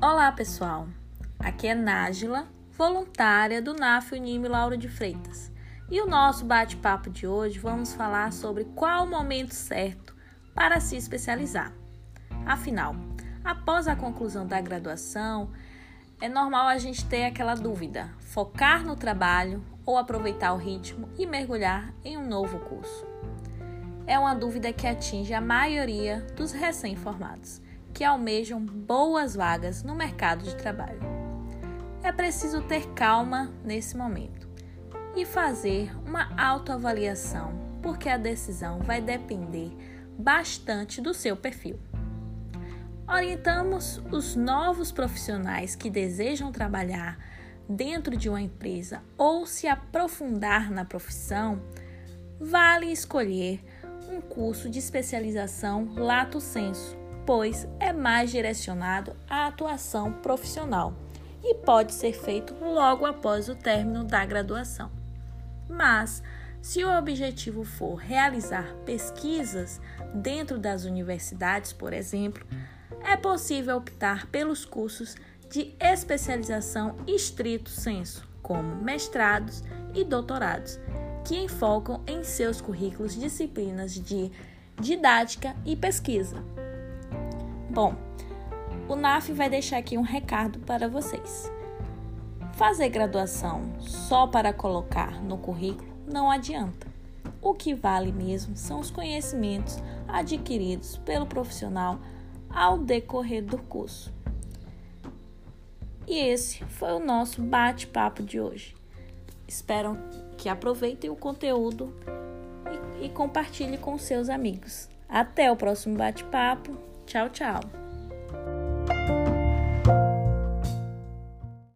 Olá, pessoal. Aqui é Nájila, voluntária do NAF Unime Lauro de Freitas. E o nosso bate-papo de hoje vamos falar sobre qual o momento certo para se especializar. Afinal, após a conclusão da graduação, é normal a gente ter aquela dúvida: focar no trabalho ou aproveitar o ritmo e mergulhar em um novo curso? É uma dúvida que atinge a maioria dos recém-formados que almejam boas vagas no mercado de trabalho. É preciso ter calma nesse momento e fazer uma autoavaliação, porque a decisão vai depender bastante do seu perfil. Orientamos os novos profissionais que desejam trabalhar dentro de uma empresa ou se aprofundar na profissão, vale escolher um curso de especialização lato senso pois é mais direcionado à atuação profissional e pode ser feito logo após o término da graduação. Mas, se o objetivo for realizar pesquisas dentro das universidades, por exemplo, é possível optar pelos cursos de especialização estrito senso, como mestrados e doutorados, que enfocam em seus currículos disciplinas de didática e pesquisa. Bom, o NAF vai deixar aqui um recado para vocês. Fazer graduação só para colocar no currículo não adianta. O que vale mesmo são os conhecimentos adquiridos pelo profissional ao decorrer do curso. E esse foi o nosso bate-papo de hoje. Espero que aproveitem o conteúdo e, e compartilhe com seus amigos. Até o próximo bate-papo. Tchau, tchau.